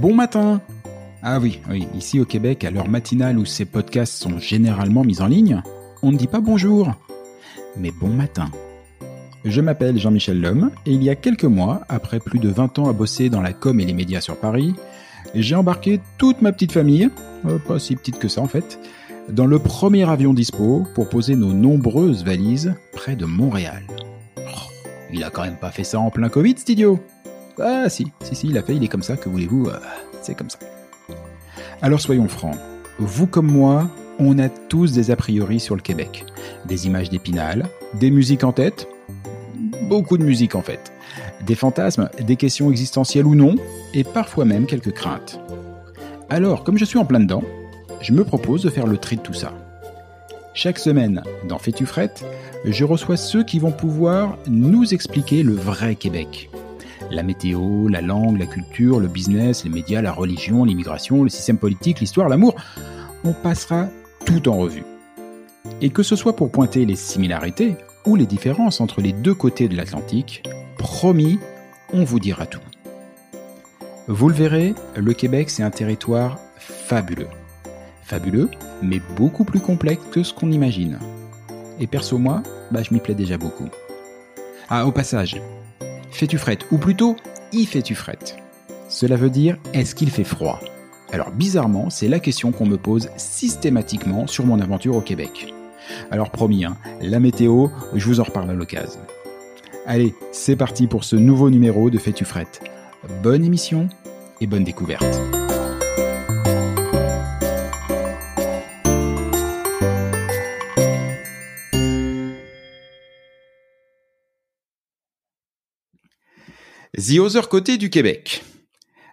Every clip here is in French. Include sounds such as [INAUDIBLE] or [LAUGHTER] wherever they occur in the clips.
Bon matin. Ah oui, oui, ici au Québec, à l'heure matinale où ces podcasts sont généralement mis en ligne, on ne dit pas bonjour, mais bon matin. Je m'appelle Jean-Michel Lhomme et il y a quelques mois, après plus de 20 ans à bosser dans la com et les médias sur Paris, j'ai embarqué toute ma petite famille, euh, pas si petite que ça en fait, dans le premier avion dispo pour poser nos nombreuses valises près de Montréal. Oh, il a quand même pas fait ça en plein Covid, cet idiot Ah si, si, si, il a fait, il est comme ça, que voulez-vous, euh, c'est comme ça. Alors soyons francs, vous comme moi, on a tous des a priori sur le Québec. Des images d'épinal, des musiques en tête, beaucoup de musique en fait, des fantasmes, des questions existentielles ou non, et parfois même quelques craintes. Alors, comme je suis en plein dedans, je me propose de faire le tri de tout ça. Chaque semaine, dans Fais-tu frette, je reçois ceux qui vont pouvoir nous expliquer le vrai Québec. La météo, la langue, la culture, le business, les médias, la religion, l'immigration, le système politique, l'histoire, l'amour. On passera tout en revue. Et que ce soit pour pointer les similarités ou les différences entre les deux côtés de l'Atlantique, promis, on vous dira tout. Vous le verrez, le Québec c'est un territoire fabuleux. Fabuleux, mais beaucoup plus complexe que ce qu'on imagine. Et perso moi, bah, je m'y plais déjà beaucoup. Ah, au passage, fais-tu frette, ou plutôt, y fais-tu frette? Cela veut dire, est-ce qu'il fait froid? Alors bizarrement, c'est la question qu'on me pose systématiquement sur mon aventure au Québec. Alors promis, hein, la météo, je vous en reparle à l'occasion. Allez, c'est parti pour ce nouveau numéro de Fais-tu frette. Bonne émission et bonne découverte. The Other Côté du Québec.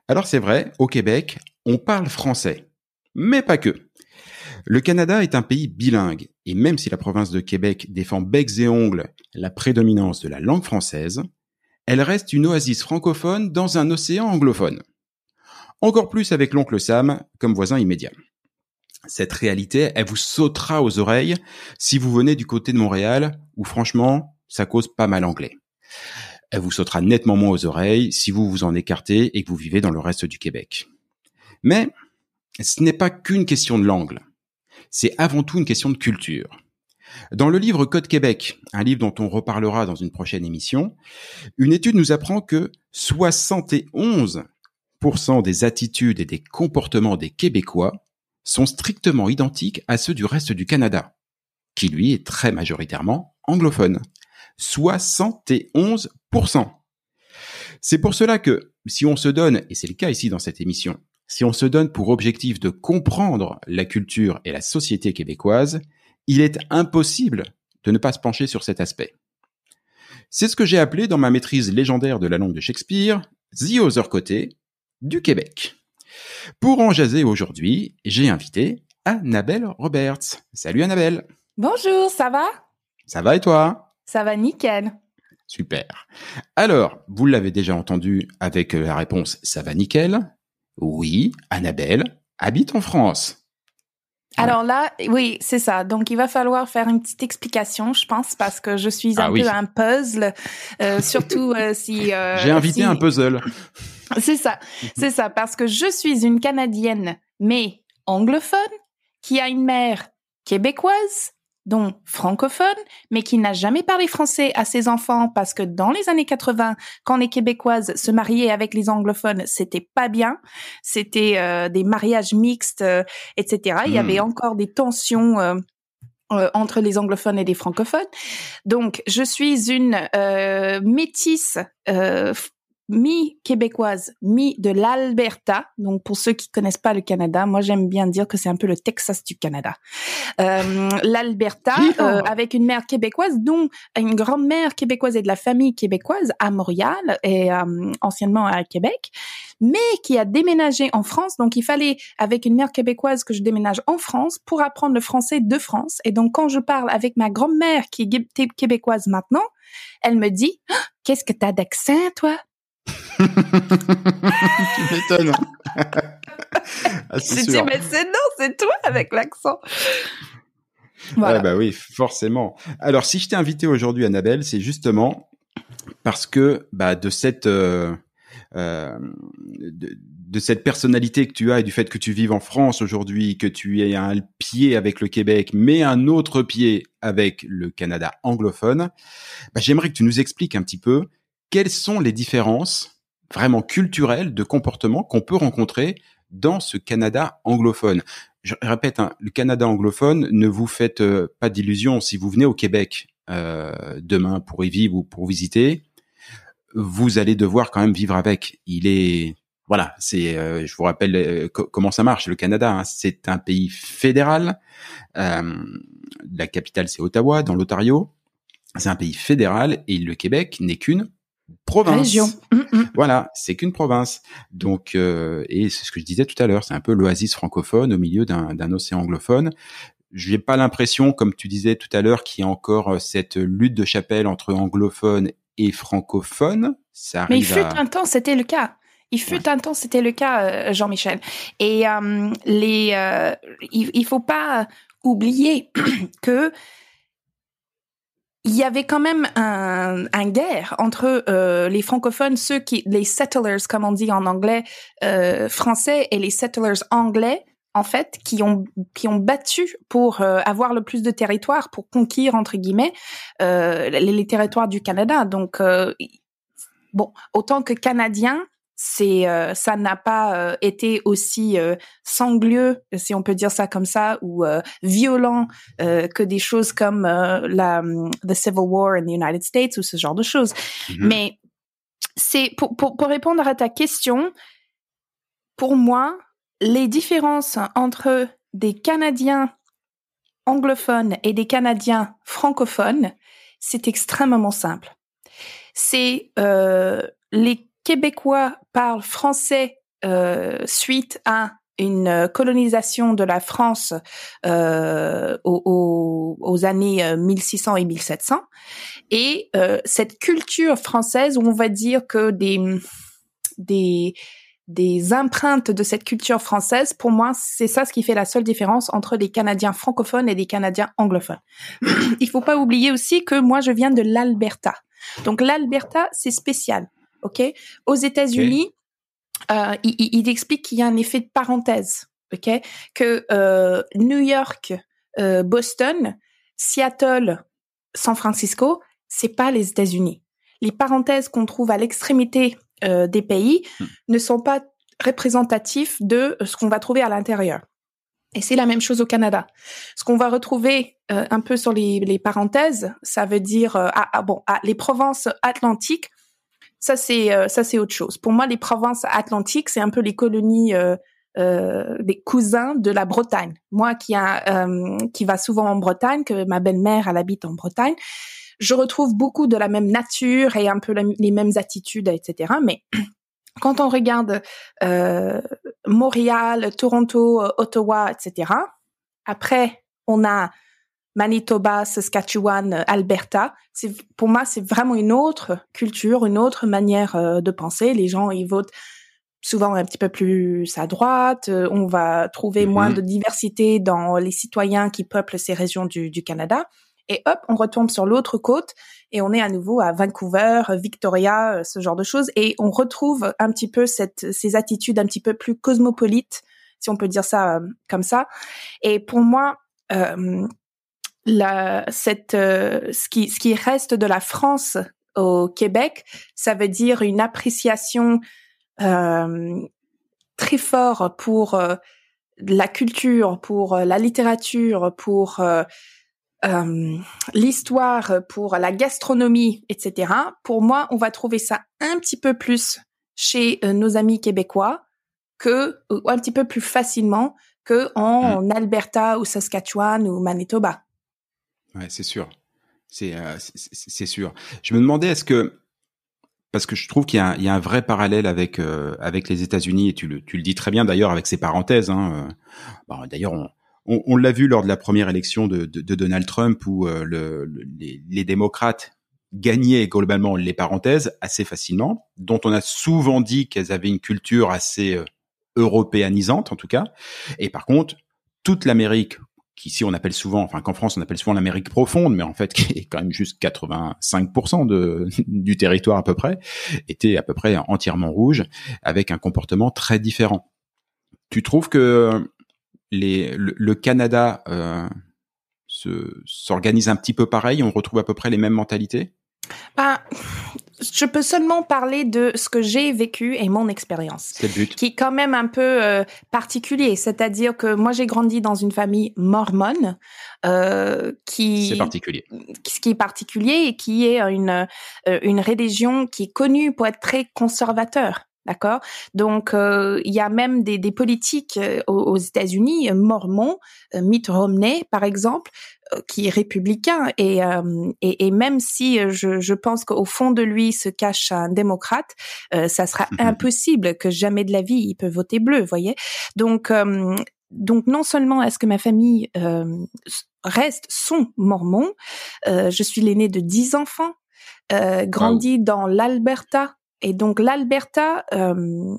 Alors c'est vrai, au Québec, on parle français. Mais pas que. Le Canada est un pays bilingue, et même si la province de Québec défend becs et ongles la prédominance de la langue française, elle reste une oasis francophone dans un océan anglophone. Encore plus avec l'oncle Sam comme voisin immédiat. Cette réalité, elle vous sautera aux oreilles si vous venez du côté de Montréal, où franchement, ça cause pas mal anglais. Elle vous sautera nettement moins aux oreilles si vous vous en écartez et que vous vivez dans le reste du Québec. Mais ce n'est pas qu'une question de langue. C'est avant tout une question de culture. Dans le livre Code Québec, un livre dont on reparlera dans une prochaine émission, une étude nous apprend que 71% des attitudes et des comportements des Québécois sont strictement identiques à ceux du reste du Canada, qui lui est très majoritairement anglophone. 71%. C'est pour cela que, si on se donne, et c'est le cas ici dans cette émission, si on se donne pour objectif de comprendre la culture et la société québécoise, il est impossible de ne pas se pencher sur cet aspect. C'est ce que j'ai appelé dans ma maîtrise légendaire de la langue de Shakespeare, The Other Côté du Québec. Pour en jaser aujourd'hui, j'ai invité Annabelle Roberts. Salut Annabelle. Bonjour, ça va? Ça va et toi? Ça va nickel. Super. Alors, vous l'avez déjà entendu avec la réponse ça va nickel. Oui, Annabelle habite en France. Alors là, oui, c'est ça. Donc il va falloir faire une petite explication, je pense, parce que je suis un Ah oui. peu un puzzle, euh, surtout euh, si. [LAUGHS] euh, J'ai invité si- un puzzle. [LAUGHS] C'est ça, c'est ça, parce que je suis une Canadienne, mais anglophone, qui a une mère québécoise, donc francophone, mais qui n'a jamais parlé français à ses enfants parce que dans les années 80, quand les Québécoises se mariaient avec les anglophones, c'était pas bien. C'était euh, des mariages mixtes, euh, etc. Il y Hmm. avait encore des tensions. euh, euh, entre les anglophones et les francophones. Donc, je suis une euh, métisse euh, mi-québécoise, mi de l'Alberta. Donc, pour ceux qui connaissent pas le Canada, moi, j'aime bien dire que c'est un peu le Texas du Canada. Euh, L'Alberta, euh, avec une mère québécoise, dont une grand-mère québécoise et de la famille québécoise à Montréal et euh, anciennement à Québec, mais qui a déménagé en France. Donc, il fallait, avec une mère québécoise, que je déménage en France pour apprendre le français de France. Et donc, quand je parle avec ma grand-mère, qui est québécoise maintenant, elle me dit, Ah, qu'est-ce que t'as d'accent, toi? [LAUGHS] tu m'étonnes. [LAUGHS] Ah, J'ai dit, mais c'est non, c'est toi avec l'accent. Ouais, Voilà. bah oui, forcément. Alors, si je t'ai invité aujourd'hui, Annabelle, c'est justement parce que bah, de cette euh, euh, de, de cette personnalité que tu as et du fait que tu vives en France aujourd'hui, que tu aies un pied avec le Québec, mais un autre pied avec le Canada anglophone, bah, j'aimerais que tu nous expliques un petit peu quelles sont les différences vraiment culturelles de comportement qu'on peut rencontrer dans ce Canada anglophone. Je répète, hein, le Canada anglophone, ne vous faites euh, pas d'illusions. Si vous venez au Québec euh, demain pour y vivre ou pour visiter, vous allez devoir quand même vivre avec. Il est, voilà, c'est, euh, je vous rappelle euh, co- comment ça marche. Le Canada, hein, c'est un pays fédéral. Euh, la capitale, c'est Ottawa, dans l'Ontario. C'est un pays fédéral et le Québec n'est qu'une province. Région. Mm, mm. Voilà, c'est qu'une province. Donc, euh, et c'est ce que je disais tout à l'heure, c'est un peu l'oasis francophone au milieu d'un océan anglophone. Je n'ai pas l'impression, comme tu disais tout à l'heure, qu'il y a encore euh, cette lutte de chapelle entre anglophones et francophones. Ça Mais il arrive fut à... un temps, c'était le cas. Il fut un temps, c'était le cas, euh, Jean-Michel. Et euh, les, euh, il, il faut pas oublier [CLEARS THROAT] que il y avait quand même un, un guerre entre euh, les francophones, ceux qui, les settlers, comme on dit en anglais euh, français, et les settlers anglais, en fait, qui ont qui ont battu pour euh, avoir le plus de territoire, pour conquérir entre guillemets euh, les, les territoires du Canada. Donc euh, bon, autant que Canadien, c'est euh, ça n'a pas euh, été aussi euh, sangleux, si on peut dire ça comme ça, ou euh, violent euh, que des choses comme euh, la the Civil War in the United States ou ce genre de choses. Mhm. Mais c'est pour, pour pour répondre à ta question, pour moi, les différences entre des Canadiens anglophones et des Canadiens francophones, c'est extrêmement simple. C'est euh, les Québécois parlent français euh, suite à une euh, colonisation de la France euh, aux, aux- années euh, 1600 et 1700. Et euh, cette culture française, où on va dire que des, des, des empreintes de cette culture française, pour moi, c'est ça ce qui fait la seule différence entre des Canadiens francophones et des Canadiens anglophones. [CLEARS THROAT] Il faut pas oublier aussi que moi, je viens de l'Alberta. Donc l'Alberta, c'est spécial, ok? Aux États-Unis, euh, il, il- explique qu'il y a un effet de parenthèse, ok? Que euh, New York, euh, Boston, Seattle, San Francisco, c'est pas les États-Unis. Les parenthèses qu'on trouve à l'extrémité euh, des pays ne sont pas représentatifs de ce qu'on va trouver à l'intérieur. Et c'est la même chose au Canada. Ce qu'on va retrouver euh, un peu sur les, les parenthèses, ça veut dire euh, ah, ah, bon ah, les provinces atlantiques. Ça c'est euh, ça c'est autre chose. Pour moi, les provinces atlantiques, c'est un peu les colonies euh, des cousins de la Bretagne. Moi qui a qui va souvent en Bretagne, que ma belle-mère elle habite en Bretagne, je retrouve beaucoup de la même nature et un peu les mêmes attitudes, etc. Mais [CLEARS THROAT] quand on regarde euh, Montréal, Toronto, Ottawa, etc. Après, on a Manitoba, Saskatchewan, Alberta. C'est pour moi, c'est vraiment une autre culture, une autre manière euh, de penser. Les gens ils votent souvent un petit peu plus à droite. Euh, on va trouver moins mhm. de diversité dans les citoyens qui peuplent ces régions du, du Canada et hop, on retombe sur l'autre côte et on est à nouveau à Vancouver, Victoria, euh, ce genre de choses et on retrouve un petit peu cette, ces attitudes un petit peu plus cosmopolites, si on peut dire ça euh, comme ça. Et pour moi, euh, la, cette, euh, ce qui, ce qui reste de la France au Québec, ça veut dire une appréciation très fort pour la culture, pour la littérature, pour euh, l'histoire pour la gastronomie, etc. Pour moi, on va trouver ça un petit peu plus chez euh, nos amis québécois que ou un petit peu plus facilement que en mm. Alberta ou Saskatchewan ou Manitoba. Ouais, c'est sûr. C'est euh, c'est sûr. Je me demandais est-ce que parce que je trouve qu'il y, y, a un vrai parallèle avec avec les États-Unis et tu le, tu le dis très bien d'ailleurs avec ces parenthèses. Hein, bon, d'ailleurs, on, on, on l'a vu lors de la première élection de, de, de Donald Trump où euh, le, les, les, démocrates gagnaient globalement les parenthèses assez facilement, dont on a souvent dit qu'elles avaient une culture assez euh, européanisante en tout cas. Et par contre, toute l'Amérique, qu'ici on appelle souvent, enfin qu'en France on appelle souvent l'Amérique profonde, mais en fait qui est quand même juste 85% de, [LAUGHS] du territoire à peu près, était à peu près entièrement rouge, avec un comportement très différent. Tu trouves que le, Canada euh, s'organise un petit peu pareil? On retrouve à peu près les mêmes mentalités? Bah, je peux seulement parler de ce que j'ai vécu et mon expérience. C'est le but. Qui est quand même un peu euh, particulier. C'est-à-dire que moi, j'ai grandi dans une famille mormone. Euh, qui c'est particulier. Ce qui est particulier et qui est une euh, une religion qui est connue pour être très conservateur. D'accord? Donc euh, il y a même des, des politiques euh, aux, États-Unis, euh, mormons, Mitt Romney par exemple, qui est républicain et, et, et même si je, je pense qu'au fond de lui se cache un démocrate, ça sera [LAUGHS] impossible que jamais de la vie il peut voter bleu, voyez? Donc donc non seulement est-ce que ma famille reste son mormon, je suis l'aîné de dix enfants, grandi dans l'Alberta et donc l'Alberta, euh,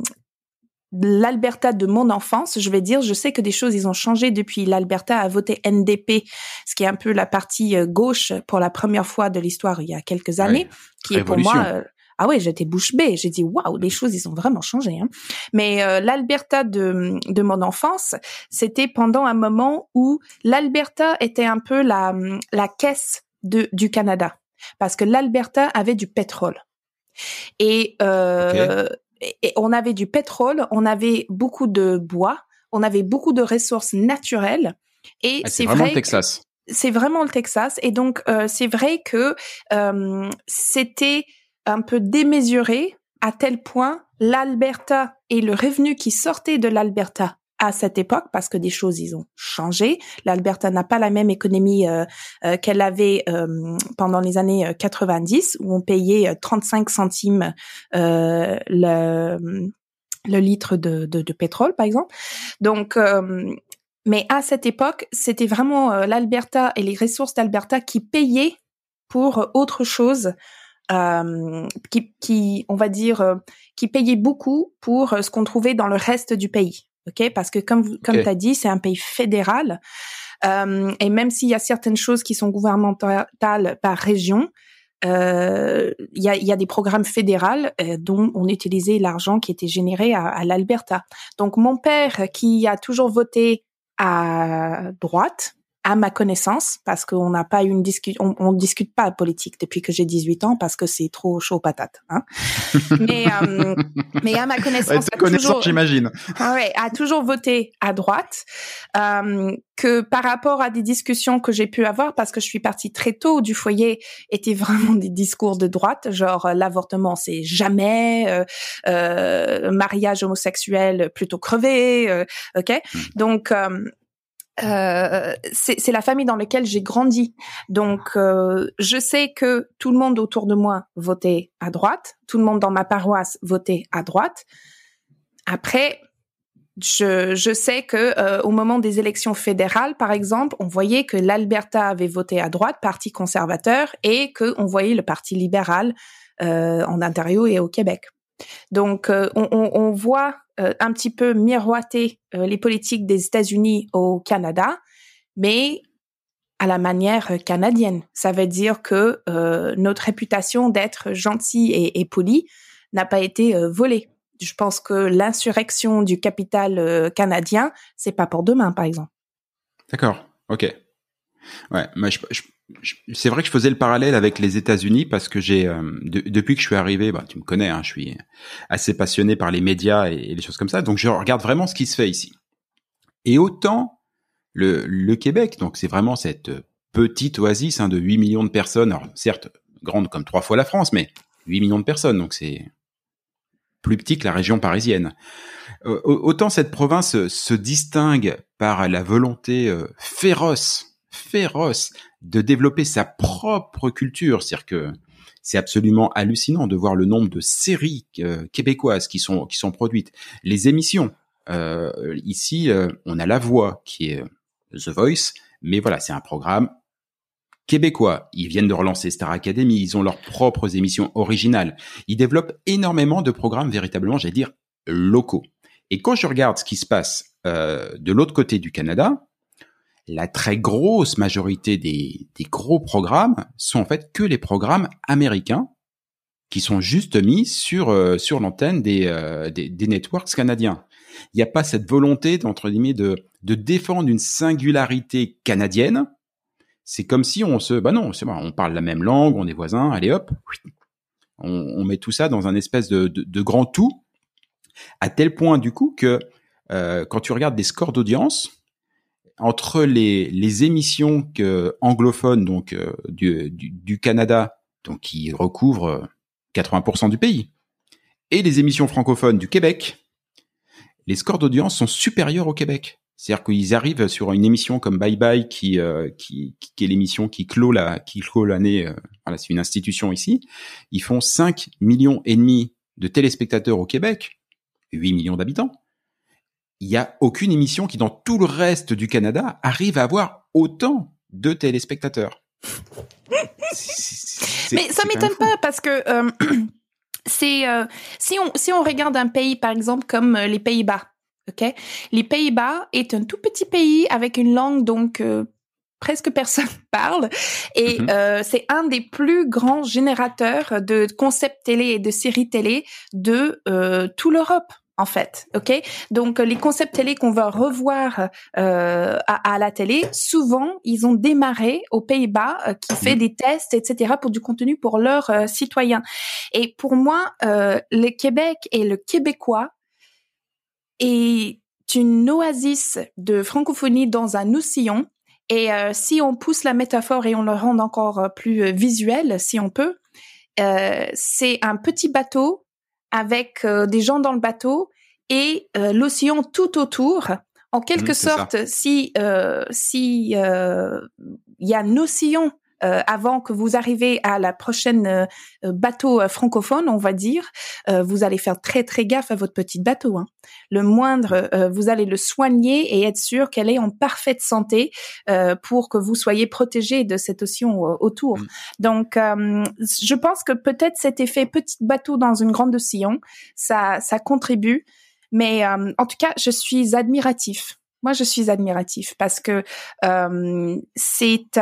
l'Alberta de mon enfance, je vais dire, je sais que des choses ils ont changé depuis l'Alberta a voté NDP, ce qui est un peu la partie euh, gauche pour la première fois de l'histoire il y a quelques années, qui est pour moi euh, ah ouais, j'étais bouche bée. J'ai dit waouh, les choses ils ont vraiment changé. Hein. Mais euh, l'Alberta de de mon enfance, c'était pendant un moment où l'Alberta était un peu la la caisse de du Canada parce que l'Alberta avait du pétrole. Et, euh, et on avait du pétrole, on avait beaucoup de bois, on avait beaucoup de ressources naturelles. Et ah, c'est vraiment le Texas. C'est vraiment le Texas. Et donc, euh, c'est vrai que euh, c'était un peu démesuré à tel point l'Alberta et le revenu qui sortait de l'Alberta à cette époque parce que des choses ils ont changé. L'Alberta n'a pas la même économie euh, euh, qu'elle avait euh, pendant les années 90 où on payait 35 centimes le, le litre de, de, de, pétrole par exemple. Donc mais à cette époque, c'était vraiment l'Alberta et les ressources d'Alberta qui payaient pour autre chose qui, qui, on va dire, qui payaient beaucoup pour ce qu'on trouvait dans le reste du pays ok? Parce que comme comme tu as dit, c'est un pays fédéral euh, et même s'il y a certaines choses qui sont gouvernementales par région, euh, il y, a, y, a, des programmes fédéraux euh, dont on utilisait l'argent qui était généré à, à l'Alberta. Donc mon père, qui a toujours voté à droite, à ma connaissance, parce qu'on n'a pas eu une discussion, on, on discute pas politique depuis que j'ai 18 ans parce que c'est trop chaud patate. Hein. [LAUGHS] mais euh, mais à ma connaissance, ouais, connaissance j'imagine. Ouais, a toujours voté à droite. Euh, que par rapport à des discussions que j'ai pu avoir, parce que je suis partie très tôt du foyer, étaient vraiment des discours de droite, genre l'avortement c'est jamais, euh, euh, mariage homosexuel plutôt crevé, euh, ok. Hmm. Donc euh, euh, c'est la famille dans laquelle j'ai grandi. Donc, euh, je sais que tout le monde autour de moi votait à droite, tout le monde dans ma paroisse votait à droite. Après, je, je sais que euh, au moment des élections fédérales, par exemple, on voyait que l'Alberta avait voté à droite, parti conservateur, et que on voyait le parti libéral en Ontario et au Québec. Donc, on, on, voit euh, un petit peu miroiter euh, les politiques des États-Unis au Canada, mais à la manière canadienne. Ça veut dire que euh, notre réputation d'être gentil et, et poli n'a pas été volée. Je pense que l'insurrection du capital canadien, c'est pas pour demain, par exemple. D'accord. Ok. Ouais, mais je, c'est vrai que je faisais le parallèle avec les États-Unis parce que j'ai euh, depuis que je suis arrivé, bah, tu me connais, hein, je suis assez passionné par les médias et, les choses comme ça, donc je regarde vraiment ce qui se fait ici. Et autant le, le Québec, donc c'est vraiment cette petite oasis hein, de 8 millions de personnes, alors certes grande comme trois fois la France, mais 8 millions de personnes, donc c'est plus petit que la région parisienne. Euh, autant cette province se distingue par la volonté euh, féroce féroce de développer sa propre culture. C'est-à-dire que c'est absolument hallucinant de voir le nombre de séries euh, québécoises qui sont qui sont produites, les émissions. Euh, ici, euh, on a La Voix qui est The Voice, mais voilà, c'est un programme québécois. Ils viennent de relancer Star Academy, ils ont leurs propres émissions originales. Ils développent énormément de programmes véritablement, j'allais dire, locaux. Et quand je regarde ce qui se passe de l'autre côté du Canada, la très grosse majorité des, gros programmes sont en fait que les programmes américains qui sont juste mis sur euh, sur l'antenne euh, des, des, networks canadiens. Il n'y a pas cette volonté d'entre guillemets de de défendre une singularité canadienne. C'est comme si on se bah non, c'est on parle la même langue, on est voisins, allez hop, on, met tout ça dans un espèce de, de, grand tout, à tel point du coup que euh, quand tu regardes des scores d'audience, entre les, les émissions anglophones donc euh, du, du, Canada, donc qui recouvrent 80% du pays, et les émissions francophones du Québec, les scores d'audience sont supérieurs au Québec. C'est-à-dire qu'ils arrivent sur une émission comme Bye Bye, qui, euh, qui, qui, est l'émission qui clôt la, qui clôt l'année. Euh, voilà, c'est une institution ici. Ils font 5 millions et demi de téléspectateurs au Québec, 8 millions d'habitants il y a aucune émission qui, dans tout le reste du Canada, arrive à avoir autant de téléspectateurs. [LAUGHS] Mais ça m'étonne pas parce que euh, [CLEARS THROAT] c'est euh, si on si on regarde un pays par exemple comme euh, les Pays-Bas, ok, les Pays-Bas est un tout petit pays avec une langue donc presque personne [LAUGHS] parle et mm-hmm. c'est un des plus grands générateurs de concepts télé et de séries télé de tout l'Europe en fait, ok? Donc les concepts télé qu'on va revoir euh, à, la télé, souvent ils ont démarré aux Pays-Bas, euh, qui fait mhm. des tests, etc. pour du contenu pour leurs euh, citoyens. Et pour moi, le Québec et le québécois est une oasis de francophonie dans un océan. Et si on pousse la métaphore et on le rend encore plus visuel, si on peut, c'est un petit bateau avec euh, des gens dans le bateau et euh, l'océan tout autour. En quelque mmh, sorte, si euh, si il y a un océan euh, avant que vous arrivez à la prochaine euh, bateau euh, francophone, on va dire, vous allez faire très très gaffe à votre petite bateau. Hein. Le moindre, vous allez le soigner et être sûr qu'elle est en parfaite santé pour que vous soyez protégé de cet océan autour. Mm. Donc, je pense que peut-être cet effet petit bateau dans une grande océan, ça ça contribue. Mais en tout cas, je suis admiratif moi, je suis admiratif parce que euh, c'est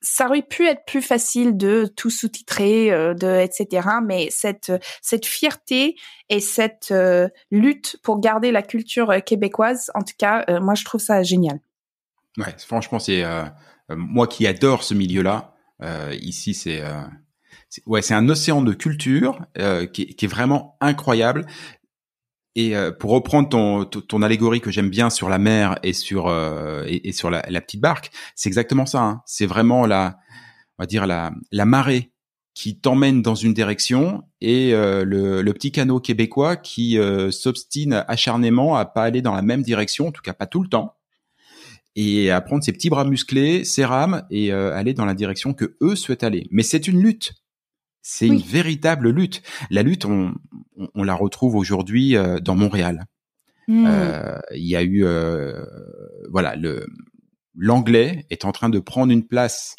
ça aurait pu être plus facile de tout sous-titrer, euh, de etc. Mais cette cette fierté et cette euh, lutte pour garder la culture québécoise, en tout cas, moi je trouve ça génial. Ouais, franchement, c'est moi qui adore ce milieu-là. ici, c'est ouais, c'est un océan de culture qui, qui, est vraiment incroyable. Et euh, pour reprendre ton, ton, allégorie que j'aime bien sur la mer et sur euh, et, sur la, petite barque, c'est exactement ça. Hein. C'est vraiment la, on va dire la, la marée qui t'emmène dans une direction et euh, le, le, petit canot québécois qui s'obstine acharnément à pas aller dans la même direction, en tout cas pas tout le temps, et à prendre ses petits bras musclés, ses rames et aller dans la direction que eux souhaitent aller. Mais c'est une lutte. C'est une véritable lutte. La lutte, on, on, la retrouve aujourd'hui euh, dans Montréal. Hmm. Euh, il y a eu, euh, voilà, le l'anglais est en train de prendre une place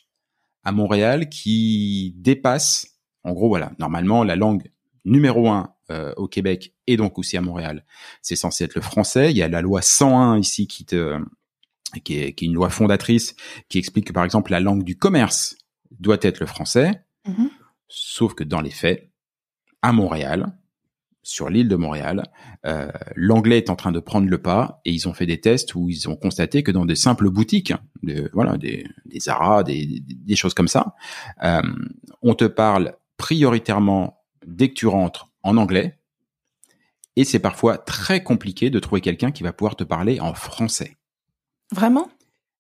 à Montréal qui dépasse, en gros, voilà, normalement la langue numéro un au Québec et donc aussi à Montréal, c'est censé être le français. Il y a la loi 101 ici qui te qui est, qui est une loi fondatrice qui explique que par exemple la langue du commerce doit être le français. Mm-hmm. Sauf que dans les faits, à Montréal, sur l'île de Montréal, euh, l'anglais est en train de prendre le pas et ils ont fait des tests où ils ont constaté que dans des simples boutiques, de, voilà, des, des Zara, des, des, choses comme ça, euh, on te parle prioritairement dès que tu rentres en anglais et c'est parfois très compliqué de trouver quelqu'un qui va pouvoir te parler en français. Vraiment?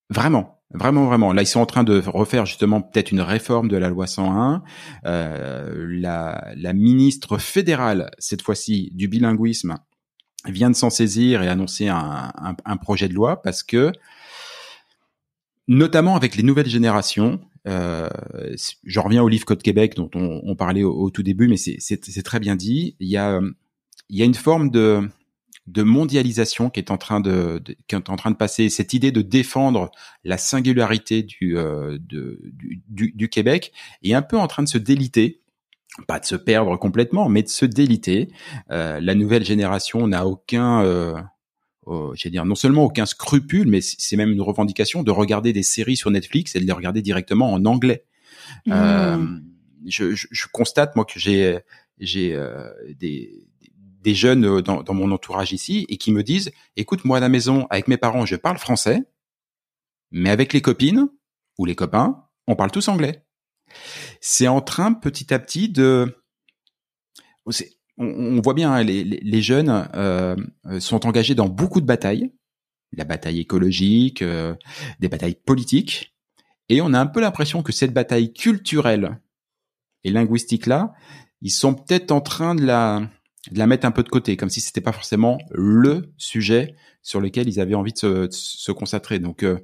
Vraiment. Vraiment, vraiment. Là, ils sont en train de refaire justement peut-être une réforme de la loi 101. Euh, la, la ministre fédérale, cette fois-ci, du bilinguisme, vient de s'en saisir et annoncer un, un, un, projet de loi parce que, notamment avec les nouvelles générations, euh, je reviens au livre Code Québec dont on, on parlait au, tout début, mais c'est très bien dit. Il y a, il y a une forme de de mondialisation qui est en train de, qui est en train de passer. Cette idée de défendre la singularité du, euh, du, du, Québec est un peu en train de se déliter pas de se perdre complètement, mais de se déliter. Euh, la nouvelle génération n'a aucun, euh, oh, dire, non seulement aucun scrupule, mais c'est même une revendication de regarder des séries sur Netflix et de les regarder directement en anglais. Mmh. Euh, je, je, je, constate moi que j'ai j'ai euh, des des jeunes euh, dans, mon entourage ici et qui me disent, écoute, moi à la maison, avec mes parents, je parle français, mais avec les copines ou les copains, on parle tous anglais. C'est en train petit à petit de... On, voit bien, hein, les, jeunes euh, sont engagés dans beaucoup de batailles, la bataille écologique, euh, des batailles politiques, et on a un peu l'impression que cette bataille culturelle et linguistique là, ils sont peut-être en train de la de la mettre un peu de côté, comme si c'était pas forcément le sujet sur lequel ils avaient envie de se, se concentrer. Donc, euh,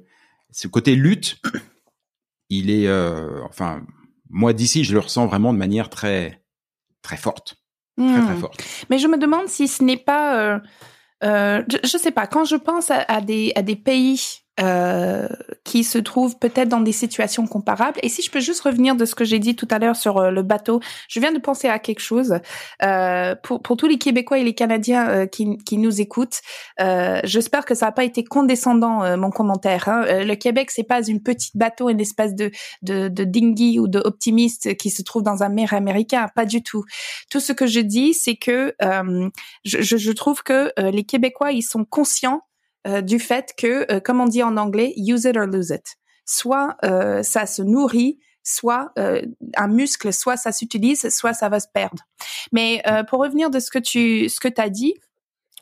ce côté lutte, [COUGHS] il est, euh, enfin, moi d'ici, je le ressens vraiment de manière très, très forte, très très hmm. forte. Mais je me demande si ce n'est pas, euh, euh je, je, sais pas, quand je pense à, à des à des pays euh, qui se trouvent peut-être dans des situations comparables. Et si je peux juste revenir de ce que j'ai dit tout à l'heure sur euh, le bateau, je viens de penser à quelque chose. Euh, pour, pour tous les Québécois et les Canadiens euh, qui, qui nous écoutent, j'espère que ça n'a pas été condescendant mon commentaire. Hein. le Québec, c'est pas une petite bateau, une espèce de, de, de dinghy ou de optimiste qui se trouve dans un mer américain. Pas du tout. Tout ce que je dis, c'est que je, je trouve que les Québécois, ils sont conscients euh, du fait que, euh, comme on dit en anglais, use it or lose it. Soit euh, ça se nourrit, soit un muscle, soit ça s'utilise, soit ça va se perdre. Mais pour revenir de ce que tu ce que as dit,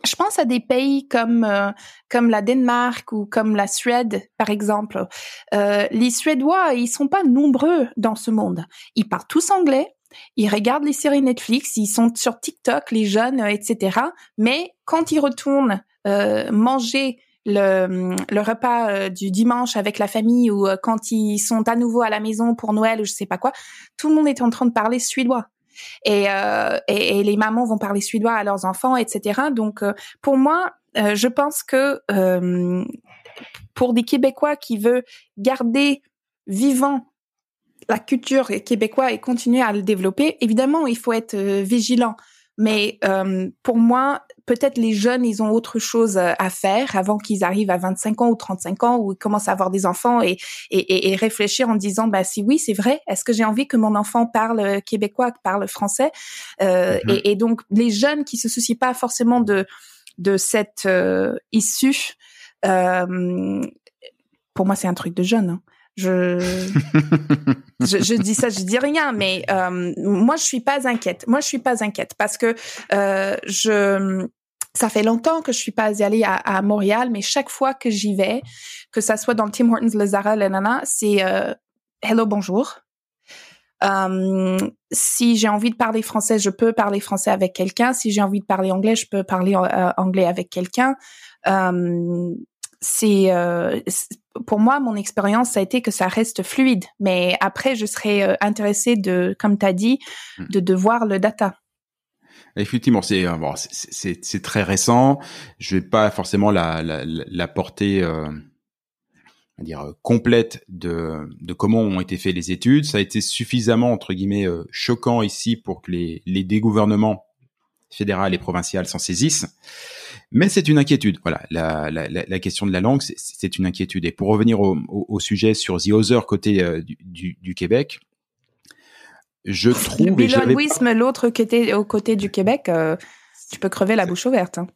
je pense à des pays comme comme la Danemark ou comme la Suède, par exemple. les Suédois, ils sont pas nombreux dans ce monde. Ils parlent tous anglais. Ils regardent les séries Netflix, ils sont sur TikTok, les jeunes, etc. Mais quand ils retournent euh, manger le, le repas euh, du dimanche avec la famille ou euh, quand ils sont à nouveau à la maison pour Noël ou je sais pas quoi, tout le monde est en train de parler suédois. Et, et, et, les mamans vont parler suédois à leurs enfants, etc. Donc, pour moi, je pense que pour des Québécois qui veulent garder vivant la culture québécoise et continuer à le développer, évidemment, il faut être vigilant. Mais pour moi, peut-être les jeunes, ils ont autre chose euh, à faire avant qu'ils arrivent à 25 ans ou 35 ans où ils commencent à avoir des enfants et, et, et réfléchir en disant, bah si oui, c'est vrai, est-ce que j'ai envie que mon enfant parle euh, québécois, parle français? Euh, mm-hmm. et, et, donc les jeunes qui se soucient pas forcément de de cette euh, issue, euh, pour moi, c'est un truc de jeune. Hein. Je, je, je, dis ça, je dis rien, mais euh, moi je suis pas inquiète. Moi je suis pas inquiète parce que euh, je ça fait longtemps que je suis pas allée à, à Montréal, mais chaque fois que j'y vais, que ça soit dans Tim Hortons, le Zara, le Nana, c'est euh, hello bonjour. Euh, si j'ai envie de parler français, je peux parler français avec quelqu'un. Si j'ai envie de parler anglais, je peux parler euh, anglais avec quelqu'un. Euh, c'est euh, pour moi mon expérience ça a été que ça reste fluide mais après je serais euh, intéressée de comme tu as dit hmm. de, de voir le data Effectivement, c'est bon, c'est très récent. Je vais pas forcément la, la, la portée euh, dire complète de, de comment ont été faites les études. Ça a été suffisamment entre guillemets choquant ici pour que les, les dégouvernements fédéral et provincial s'en saisissent. Mais c'est une inquiétude. Voilà, la, la, la, question de la langue, c'est une inquiétude. Et pour revenir au, au, sujet sur The Other côté euh, du, du, Québec, je trouve... Le bilinguisme, l'autre côté, au côté du Québec, euh, tu peux crever la bouche ouverte. Hein.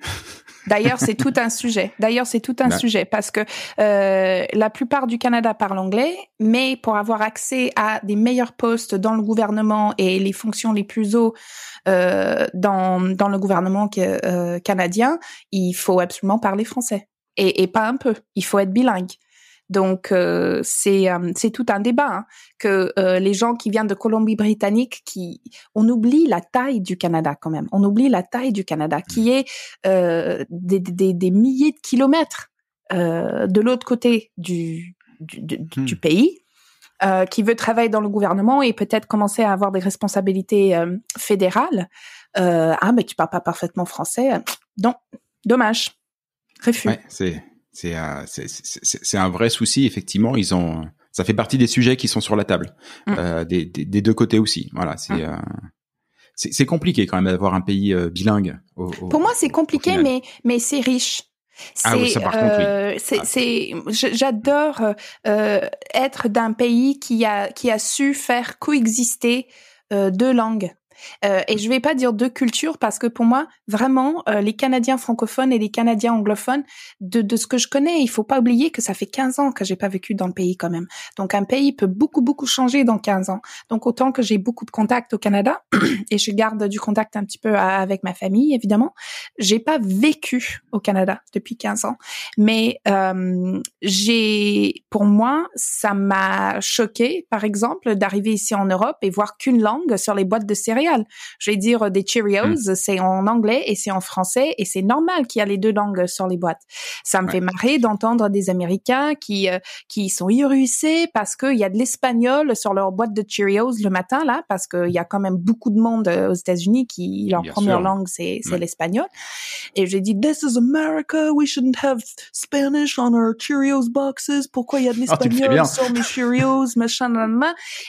[LAUGHS] D'ailleurs, c'est tout un sujet. D'ailleurs, c'est tout un sujet parce que euh, la plupart du Canada parle anglais, mais pour avoir accès à des meilleurs postes dans le gouvernement et les fonctions les plus hauts euh, dans, dans le gouvernement euh, canadien, il faut absolument parler français. Et, et pas un peu. Il faut être bilingue. Donc euh, c'est euh, c'est tout un débat hein, que euh, les gens qui viennent de Colombie-Britannique, qui on oublie la taille du Canada quand même. On oublie la taille du Canada qui est des, des, des, milliers de kilomètres de l'autre côté du du, du, hmm. pays. qui veut travailler dans le gouvernement et peut-être commencer à avoir des responsabilités fédérales. ah mais tu parles pas parfaitement français. Non, dommage. Refus. Ouais, c'est euh, c'est c'est un vrai souci effectivement. Ils ont ça fait partie des sujets qui sont sur la table mm. euh, des, des, des, deux côtés aussi. Voilà, c'est mm. euh, c'est compliqué quand même d'avoir un pays euh, bilingue. Au, Pour moi, c'est compliqué, mais mais c'est riche. Ah oui, ça par contre, oui. C'est, j'adore euh, être d'un pays qui a qui a su faire coexister deux langues. Euh, et je vais pas dire deux cultures parce que pour moi, vraiment, euh, les Canadiens francophones et les Canadiens anglophones, de, de ce que je connais, il faut pas oublier que ça fait 15 ans que j'ai pas vécu dans le pays quand même. Donc un pays peut beaucoup, beaucoup changer dans 15 ans. Donc autant que j'ai beaucoup de contacts au Canada [CLEARS THROAT] et je garde du contact un petit peu avec ma famille, évidemment, j'ai pas vécu au Canada depuis 15 ans. Mais euh, j'ai, pour moi, ça m'a choqué, par exemple, d'arriver ici en Europe et voir qu'une langue sur les boîtes de céréales je vais dire des Cheerios, mm. c'est en anglais et c'est en français et c'est normal qu'il y a les deux langues sur les boîtes. Ça me fait marrer d'entendre des Américains qui euh, qui sont irrissés parce qu'il y a de l'espagnol sur leur boîte de Cheerios le matin là parce qu'il y a quand même beaucoup de monde euh, aux États-Unis qui leur première langue c'est c'est l'espagnol. Et j'ai dit This is America, we shouldn't have Spanish on our Cheerios boxes. Pourquoi il y a de ah, l'espagnol sur mes Cheerios, machin,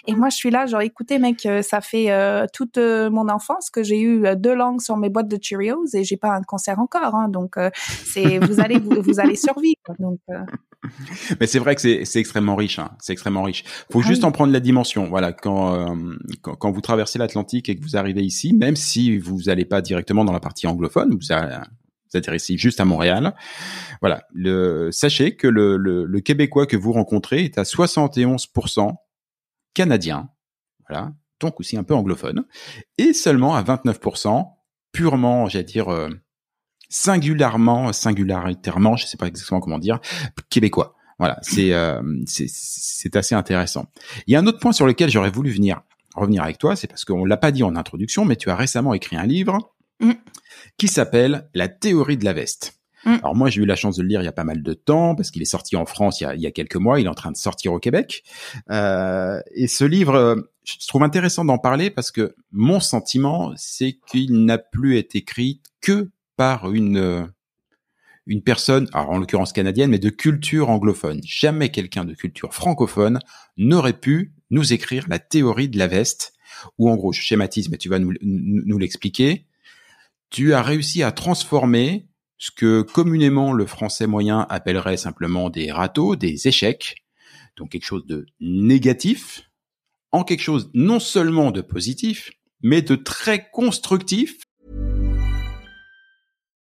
Et moi je suis là genre écoutez mec, euh, ça fait toute mon enfance que j'ai eu euh, deux langues sur mes boîtes de Cheerios et j'ai pas un cancer encore. Hein, donc euh, c'est vous allez vous, allez survivre. Donc euh. [LAUGHS] mais c'est vrai que c'est extrêmement riche. Hein, c'est extrêmement riche. Faut ah juste en prendre la dimension. Voilà, quand, quand, vous traversez l'Atlantique et que vous arrivez ici, même si vous n'allez pas directement dans la partie anglophone, vous, vous atterrissez juste à Montréal. Voilà, le, sachez que le, le, le Québécois que vous rencontrez est à 71% canadien. Voilà, donc aussi un peu anglophone, et seulement à 29% purement, j'allais dire, euh, singulièrement, singularitairement, je sais pas exactement comment dire, québécois. Voilà, c'est euh, c'est assez intéressant. Il y a un autre point sur lequel j'aurais voulu venir revenir avec toi, c'est parce qu'on l'a pas dit en introduction, mais tu as récemment écrit un livre mm. qui s'appelle La théorie de la veste. Mm. Alors moi, j'ai eu la chance de le lire il y a pas mal de temps parce qu'il est sorti en France il y a, quelques mois. Il est en train de sortir au Québec. Euh, et ce livre, euh, je trouve intéressant d'en parler parce que mon sentiment, c'est qu'il n'a plus été écrit que par une euh, une personne, alors en l'occurrence canadienne, mais de culture anglophone. Jamais quelqu'un de culture francophone n'aurait pu nous écrire la théorie de la veste, ou en gros, je schématise, mais tu vas nous, nous l'expliquer. Tu as réussi à transformer ce que communément le français moyen appellerait simplement des râteaux, des échecs, donc quelque chose de négatif, en quelque chose non seulement de positif, mais de très constructif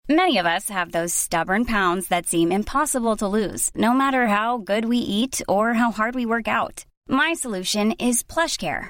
Many of us have those stubborn pounds that seem impossible to lose, no matter how good we eat or how hard we work out. My solution is PlushCare.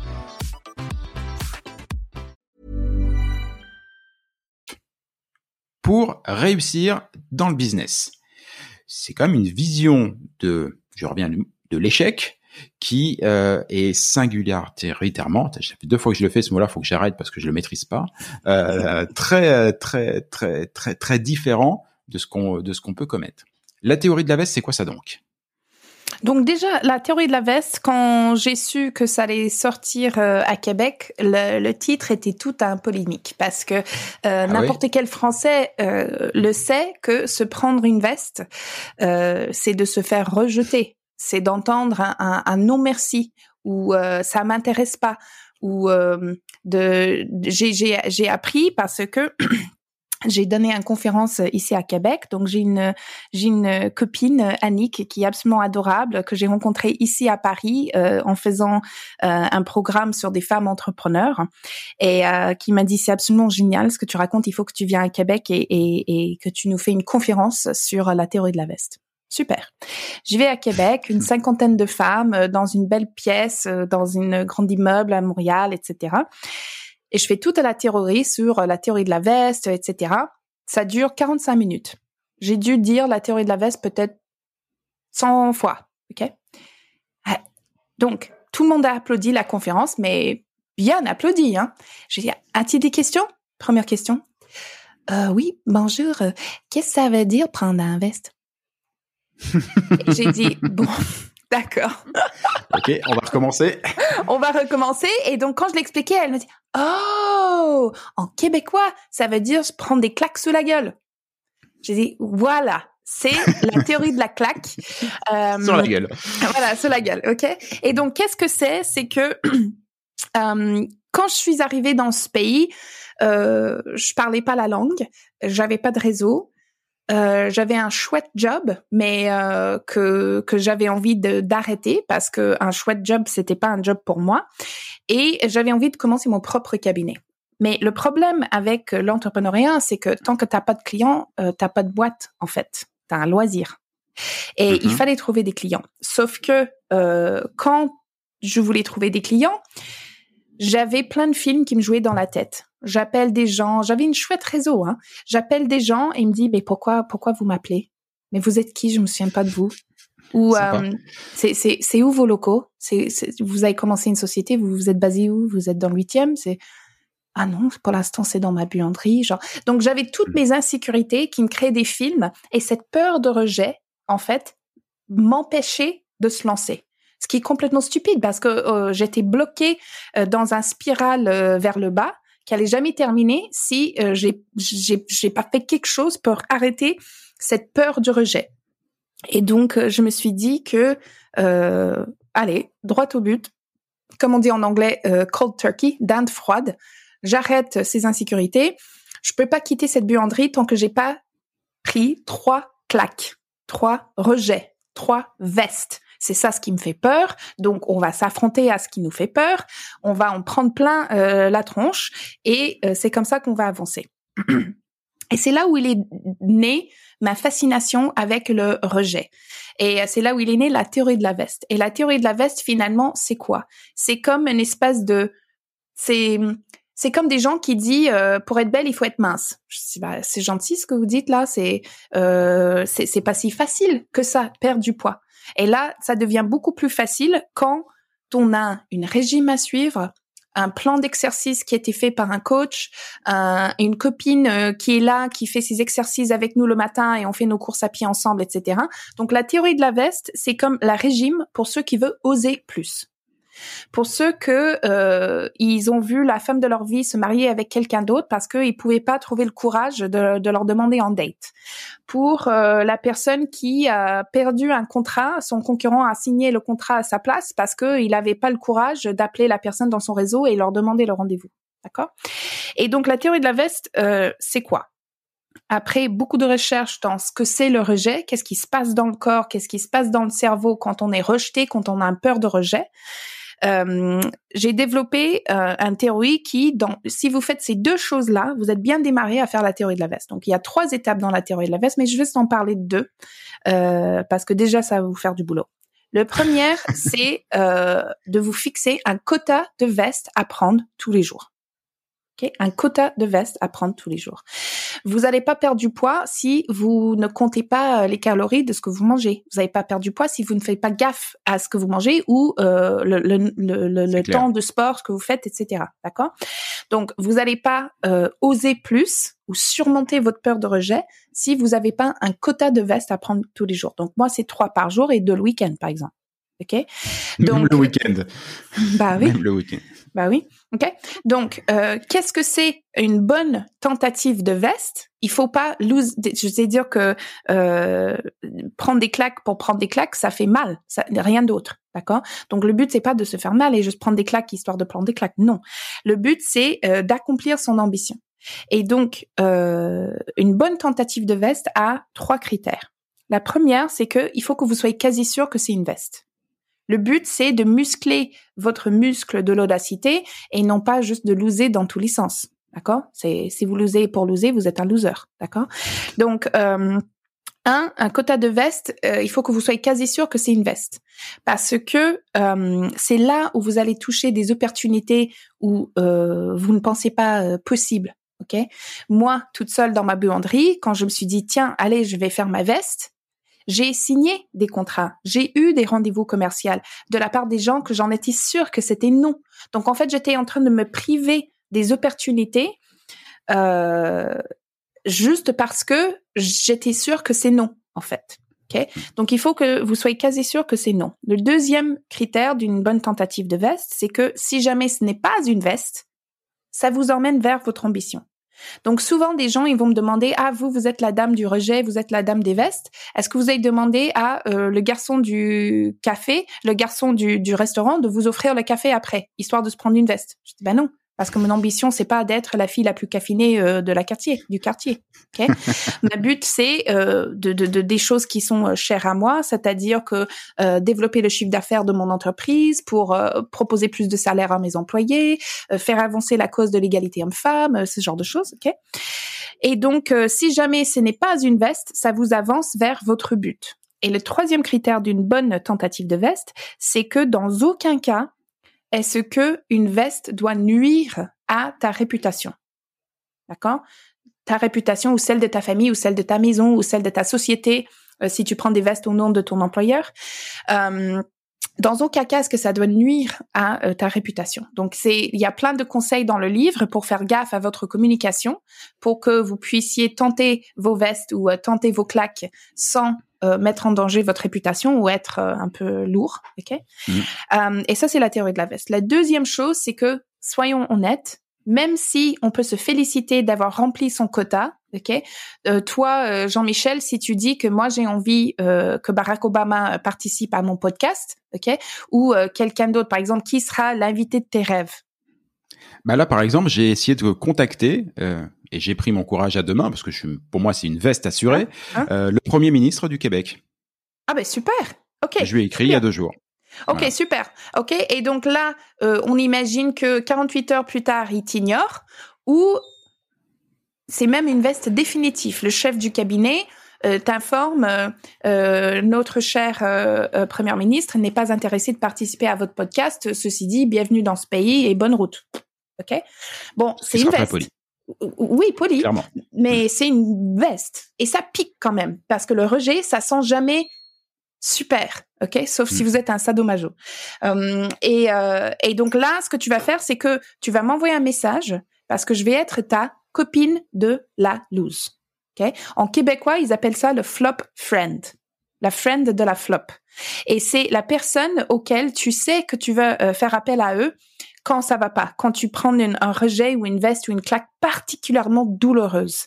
Pour réussir dans le business. C'est quand même une vision de, je reviens de l'échec, qui euh, est singulièrement, ça fait deux fois que je le fais ce mot-là, faut que j'arrête parce que je le maîtrise pas, euh, très très très très très différent de ce qu'on de ce qu'on peut commettre. La théorie de la veste, c'est quoi ça donc? Donc déjà, la théorie de la veste, quand j'ai su que ça allait sortir euh, à Québec, le, le, titre était tout un polémique parce que euh, ah n'importe quel Français euh, le sait que se prendre une veste, c'est de se faire rejeter. C'est d'entendre un, un, non merci ou euh, ça m'intéresse pas ou euh, de j'ai j'ai appris parce que [CLEARS THROAT] j'ai donné une conférence ici à Québec, donc j'ai une j'ai une copine Annick qui est absolument adorable que j'ai rencontrée ici à Paris euh, en faisant euh, un programme sur des femmes entrepreneurs et euh, qui m'a dit c'est absolument génial ce que tu racontes, il faut que tu viennes à Québec et, et, et que tu nous fais une conférence sur la théorie de la veste. Super. Je vais à Québec, une cinquantaine de femmes euh, dans une belle pièce, euh, dans une grande immeuble à Montréal, etc. Et je fais toute la théorie sur euh, la théorie de la veste, etc. Ça dure 45 minutes. J'ai dû dire la théorie de la veste peut-être 100 fois. OK? Donc, tout le monde a applaudi la conférence, mais bien applaudi. Hein? J'ai dit, as-tu des questions? Première question. Euh, oui, bonjour. Qu'est-ce que ça veut dire prendre un veste? J'ai dit, [LAUGHS] bon, d'accord. ok, on va recommencer. on va recommencer. Et donc, quand je l'expliquais, elle me dit, oh, en québécois, ça veut dire se prendre des claques sous la gueule. J'ai dit, voilà. C'est la [LAUGHS] théorie de la claque. Euh, sur la gueule. Voilà, sur la gueule, ok? Et donc, qu'est-ce que c'est? C'est que [CLEARS THROAT] euh, quand je suis arrivée dans ce pays, euh, je parlais pas la langue, j'avais pas de réseau, euh, j'avais un chouette job, mais euh, que que j'avais envie d'arrêter parce que un chouette job c'était pas un job pour moi et j'avais envie de commencer mon propre cabinet. Mais le problème avec l'entrepreneuriat, c'est que tant que t'as pas de clients, euh, t'as pas de boîte en fait, t'as un loisir. Et il mm-hmm. fallait trouver des clients. Sauf que euh, quand je voulais trouver des clients, j'avais plein de films qui me jouaient dans la tête. J'appelle des gens, j'avais une chouette réseau. Hein. J'appelle des gens et ils me disent, mais pourquoi, pourquoi vous m'appelez? Mais vous êtes qui? Je me souviens pas de vous. Ou euh, c'est où vos locaux? C'est vous avez commencé une société, vous vous êtes basé où? Vous êtes dans le huitième? C'est ah non, pour l'instant c'est dans ma buanderie. Genre donc j'avais toutes mes insécurités qui me créaient des films et cette peur de rejet en fait m'empêchait de se lancer ce qui est complètement stupide parce que euh, j'étais bloquée euh, dans un spirale euh, vers le bas qui allait jamais terminer si j'ai j'ai pas fait quelque chose pour arrêter cette peur du rejet. Et donc je me suis dit que allez droit au but, comme on dit en anglais cold turkey, dinde froide. J'arrête ces insécurités. Je peux pas quitter cette buanderie tant que j'ai pas pris trois claques, trois rejets, trois vestes c'est ça ce qui me fait peur. Donc on va s'affronter à ce qui nous fait peur, on va en prendre plein euh, la tronche et euh, c'est comme ça qu'on va avancer. Et c'est là où il est né ma fascination avec le rejet. Et euh, c'est là où il est né la théorie de la veste. Et la théorie de la veste, finalement, c'est quoi? C'est comme une espèce de... C'est c'est comme des gens qui disent pour être belle il faut être mince. Bah, c'est gentil ce que vous dites là. C'est euh, c'est pas si facile que ça perdre du poids. Et là, ça devient beaucoup plus facile quand on a une régime à suivre, un plan d'exercice qui a été fait par un coach, une copine euh, qui est là, qui fait ses exercices avec nous le matin et on fait nos courses à pied ensemble, etc. Donc la théorie de la veste, c'est comme la régime pour ceux qui veulent oser plus. Pour ceux que euh, ils ont vu la femme de leur vie se marier avec quelqu'un d'autre parce qu'ils pouvaient pas trouver le courage de, de leur demander en date. Pour euh, la personne qui a perdu un contrat, son concurrent a signé le contrat à sa place parce qu'il n'avait pas le courage d'appeler la personne dans son réseau et leur demander le rendez-vous. D'accord? Et donc la théorie de la veste, euh, c'est quoi? Après beaucoup de recherches dans ce que c'est le rejet, qu'est-ce qui se passe dans le corps, qu'est-ce qui se passe dans le cerveau quand on est rejeté, quand on a un peur de rejet, euh, j'ai développé euh, un théorie qui, dans, si vous faites ces deux choses-là, vous êtes bien démarré à faire la théorie de la veste. Donc il y a trois étapes dans la théorie de la veste, mais je vais en parler de deux euh, parce que déjà ça va vous faire du boulot. Le premier, [LAUGHS] c'est euh, de vous fixer un quota de veste à prendre tous les jours un quota de veste à prendre tous les jours. Vous n'allez pas perdre du poids si vous ne comptez pas euh, les calories de ce que vous mangez. Vous n'allez pas perdre du poids si vous ne faites pas gaffe à ce que vous mangez ou euh, le, le, le, le temps de sport que vous faites, etc. D'accord? Donc, vous n'allez pas euh, oser plus ou surmonter votre peur de rejet si vous n'avez pas un quota de veste à prendre tous les jours. Donc, moi, c'est trois par jour et deux le week-end, par exemple. Ok Donc, le week-end. Bah oui. Même le week-end. Bah oui. Ok. Donc, euh, qu'est-ce que c'est une bonne tentative de veste? Il faut pas lose. Je sais dire que euh, prendre des claques pour prendre des claques, ça fait mal. Ça, rien d'autre. D'accord? Donc le but c'est pas de se faire mal et juste prendre des claques histoire de prendre des claques. Non. Le but c'est euh, d'accomplir son ambition. Et donc, euh, une bonne tentative de veste a trois critères. La première, c'est que il faut que vous soyez quasi sûr que c'est une veste. Le but, c'est de muscler votre muscle de l'audacité et non pas juste de loser dans tous les sens. D'accord? C'est si vous losez pour loser, vous êtes un loser. D'accord? Donc euh, un, un quota de veste, euh, il faut que vous soyez quasi sûr que c'est une veste, parce que euh, c'est là où vous allez toucher des opportunités où euh, vous ne pensez pas euh, possible. Ok? Moi, toute seule dans ma buanderie, quand je me suis dit tiens, allez, je vais faire ma veste, j'ai signé des contrats, j'ai eu des rendez-vous commerciaux de la part des gens que j'en étais sûre que c'était non. Donc en fait, j'étais en train de me priver des opportunités euh, juste parce que j'étais sûre que c'est non, en fait. Okay? Donc il faut que vous soyez quasi sûr que c'est non. Le deuxième critère d'une bonne tentative de veste, c'est que si jamais ce n'est pas une veste, ça vous emmène vers votre ambition. Donc souvent des gens ils vont me demander ah vous vous êtes la dame du rejet, vous êtes la dame des vestes. Est-ce que vous avez demandé à euh, le garçon du café, le garçon du, du restaurant de vous offrir le café après, histoire de se prendre une veste? Je dis ben non parce que mon ambition c'est pas d'être la fille la plus caffinée euh, de la quartier du quartier ok [LAUGHS] ma but c'est euh, de, de, de, des choses qui sont euh, chères à moi c'est-à-dire que euh, développer le chiffre d'affaires de mon entreprise pour euh, proposer plus de salaire à mes employés faire avancer la cause de l'égalité homme-femme ce genre de choses ok et donc si jamais ce n'est pas une veste ça vous avance vers votre but. Et le troisième critère d'une bonne tentative de veste c'est que dans aucun cas est-ce que une veste doit nuire à ta réputation? D'accord? Ta réputation ou celle de ta famille ou celle de ta maison ou celle de ta société euh, si tu prends des vestes au nom de ton employeur. Euh, dans aucun cas est-ce que ça doit nuire à euh, ta réputation? Donc c'est il y a plein de conseils dans le livre pour faire gaffe à votre communication pour que vous puissiez tenter vos vestes ou tenter vos claques sans euh, mettre en danger votre réputation ou être euh, un peu lourd. Ok? Mmh. Euh, et ça, c'est la théorie de la veste. La deuxième chose, c'est que soyons honnêtes. Même si on peut se féliciter d'avoir rempli son quota, ok? toi, Jean-Michel, si tu dis que moi j'ai envie que Barack Obama participe à mon podcast, ok, ou quelqu'un d'autre, par exemple, qui sera l'invité de tes rêves, bah là, par exemple, j'ai essayé de contacter euh, et j'ai pris mon courage à deux mains parce que je, pour moi, c'est une veste assurée. Hein, hein euh, le premier ministre du Québec. Ah ben super. Ok. Je lui ai écrit il y a deux jours. Ok, super. Ok, et donc là, euh, on imagine que 48 heures plus tard, il t'ignore ou c'est même une veste définitive. Le chef du cabinet euh, t'informe euh, euh, notre cher euh, première ministre n'est pas intéressé de participer à votre podcast. Ceci dit, bienvenue dans ce pays et bonne route. Ok? Bon, c'est une veste. Poli. Oui, poli. Clairement. Mais c'est une veste et ça pique quand même parce que le rejet, ça sent jamais super. ok? Sauf si mm. vous êtes un sadomaso. Et, et donc là, ce que tu vas faire, c'est que tu vas m'envoyer un message parce que je vais être ta copine de la loose. ok? En québécois, ils appellent ça le flop friend, la friend de la flop. Et c'est la personne auquel tu sais que tu veux euh, faire appel à eux quand ça va pas, quand tu prends un rejet ou une veste ou une claque particulièrement douloureuse.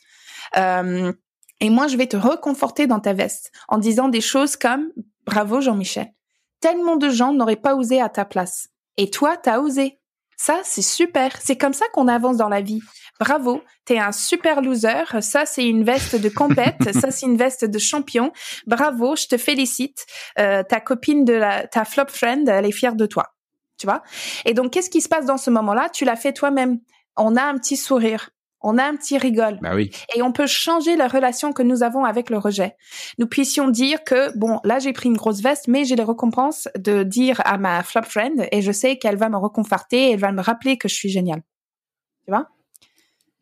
Euh, et moi, je vais te reconforter dans ta veste en disant des choses comme Bravo Jean-Michel. Tellement de gens n'auraient pas osé à ta place. Et toi, t'as osé. Ça, c'est super. C'est comme ça qu'on avance dans la vie. Bravo, t'es un super loser. Ça, c'est une veste de compète. [LAUGHS] ça, c'est une veste de champion. Bravo, je te félicite. Euh, ta copine de la, ta flop friend, elle est fière de toi. Tu vois? Et donc, qu'est-ce qui se passe dans ce moment-là? Tu l'as fait toi-même. On a un petit sourire on a un petit rigole. Bah oui. Et on peut changer la relation que nous avons avec le rejet. Nous puissions dire que, bon, là, j'ai pris une grosse veste, mais j'ai les récompenses de dire à ma flop friend et je sais qu'elle va me reconforter et elle va me rappeler que je suis géniale. Tu vois?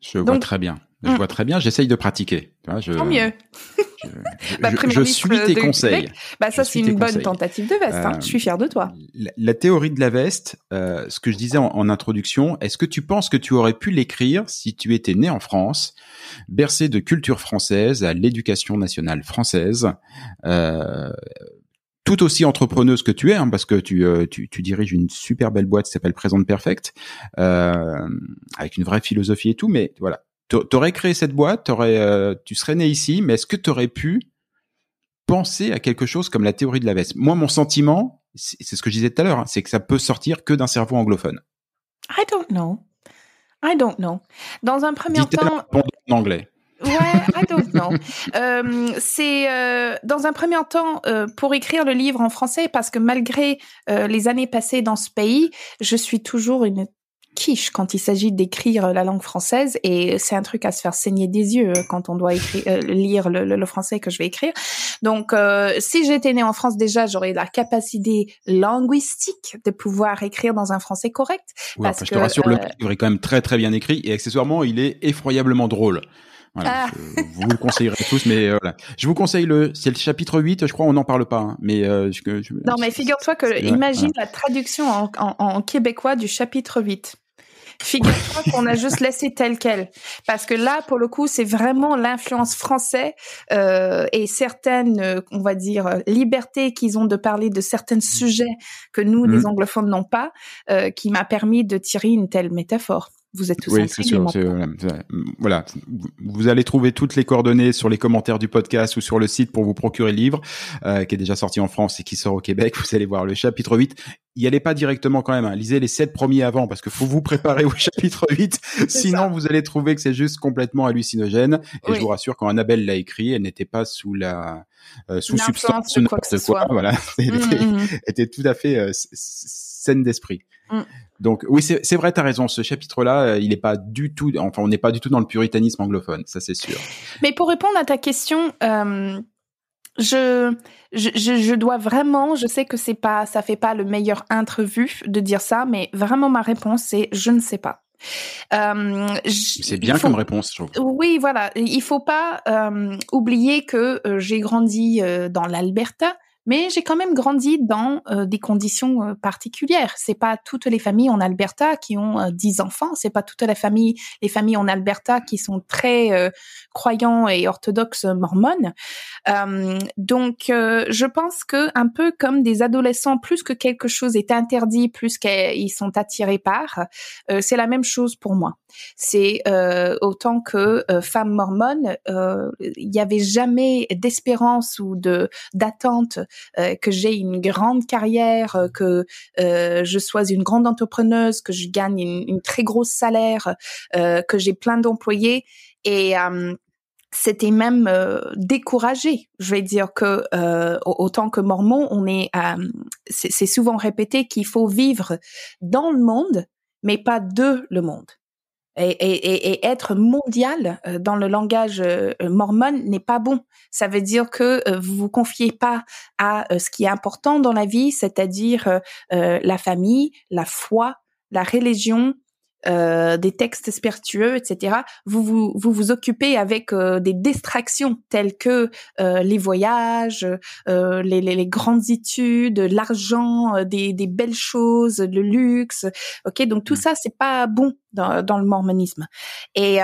Je vois très bien. Je hmm. vois très bien. J'essaye de pratiquer. je, Tant mieux. Je, [LAUGHS] bah, suis tes conseils. Bah, ça, c'est une bonne tentative de veste. Hein. Je suis fier de toi. La, théorie de la veste, euh, ce que je disais en, introduction, est-ce que tu penses que tu aurais pu l'écrire si tu étais né en France, bercé de culture française, à l'éducation nationale française, euh, tout aussi entrepreneuse que tu es, hein, parce que tu, euh, tu, tu, diriges une super belle boîte qui s'appelle Présente Perfect, euh, avec une vraie philosophie et tout, mais voilà, T'aurais créé cette boîte, aurais, euh, tu serais né ici, mais est-ce que tu aurais pu penser à quelque chose comme la théorie de la veste? Moi, mon sentiment, c'est ce que je disais tout à l'heure, hein, c'est que ça peut sortir que d'un cerveau anglophone. I don't know. I don't know. Dans un premier temps. En anglais. Ouais, I [LAUGHS] don't know. euh, c'est euh, dans un premier temps euh, pour écrire le livre en français parce que malgré les années passées dans ce pays, je suis toujours une quiche quand il s'agit d'écrire la langue française et c'est un truc à se faire saigner des yeux euh, quand on doit écrire, euh, lire le, le, français que je vais écrire. Donc, euh, si j'étais née en France déjà, j'aurais la capacité linguistique de pouvoir écrire dans un français correct. parce je te rassure, le livre est quand même très très bien écrit et accessoirement, il est effroyablement drôle. Voilà, ah. vous le conseillerez tous, mais voilà. Je vous conseille le, c'est le chapitre 8, je crois, on n'en parle pas, hein, mais je, non, mais figure-toi que, imagine la traduction en, en, en, québécois du chapitre 8. Figure-toi qu'on a juste laissé tel quel. Parce que là, pour le coup, c'est vraiment l'influence française euh, et certaines, euh, on va dire, libertés qu'ils ont de parler de certains sujets que nous, les mmh. anglophones, n'ont pas, euh, qui m'a permis de tirer une telle métaphore. Vous êtes tous oui, c'est sûr. voilà, vous allez trouver toutes les coordonnées sur les commentaires du podcast ou sur le site pour vous procurer le livre euh, qui est déjà sorti en France et qui sort au Québec. [LAUGHS] Vous allez voir le chapitre 8. Y allez pas directement quand même. Hein. Lisez les sept premiers avant parce que faut vous préparer [LAUGHS] au chapitre 8. Sinon, vous allez trouver que c'est juste complètement hallucinogène. Et je vous rassure, quand Annabelle l'a écrit, elle n'était pas sous la euh, sous substance de quoi que ce soit. Voilà, [LAUGHS] elle mmh, était, mmh, mmh. était, tout à fait euh, saine d'esprit. Donc oui, c'est vrai, tu as raison. Ce chapitre-là, euh, il n'est pas du tout, enfin, on n'est pas du tout dans le puritanisme anglophone, ça c'est sûr. Mais pour répondre à ta question, euh, je, je, je, dois vraiment, je sais que c'est pas, ça fait pas le meilleur interview de dire ça, mais vraiment ma réponse c'est je ne sais pas. Euh, c'est bien comme réponse. Je trouve. Oui, voilà. Il faut pas euh, oublier que j'ai grandi dans l'Alberta, mais j'ai quand même grandi dans euh, des conditions euh, particulières. C'est pas toutes les familles en Alberta qui ont euh, dix enfants, c'est pas toutes les familles les familles en Alberta qui sont très croyants et orthodoxes mormones. donc je pense que un peu comme des adolescents plus que quelque chose est interdit, plus qu'ils sont attirés par, c'est la même chose pour moi. C'est autant que femme mormone, il n'y avait jamais d'espérance ou de d'attente euh, que j'ai une grande carrière, euh, que euh, je sois une grande entrepreneuse, que je gagne une, très grosse salaire, que j'ai plein d'employés et c'était même découragé. Je vais dire que autant que mormon, on est, c'est souvent répété qu'il faut vivre dans le monde, mais pas de le monde et, et, et, être mondial euh, dans le langage euh, mormon n'est pas bon. Ça veut dire que euh, vous vous confiez pas à ce qui est important dans la vie, c'est-à-dire la famille, la foi, la religion, euh, des textes spiritueux, etc. Vous vous vous, vous occupez avec euh, des distractions telles que euh, les voyages, les, les, les, grandes études, l'argent, des, des belles choses, le luxe. Ok, donc tout mmh. ça c'est pas bon dans, dans le mormonisme. Et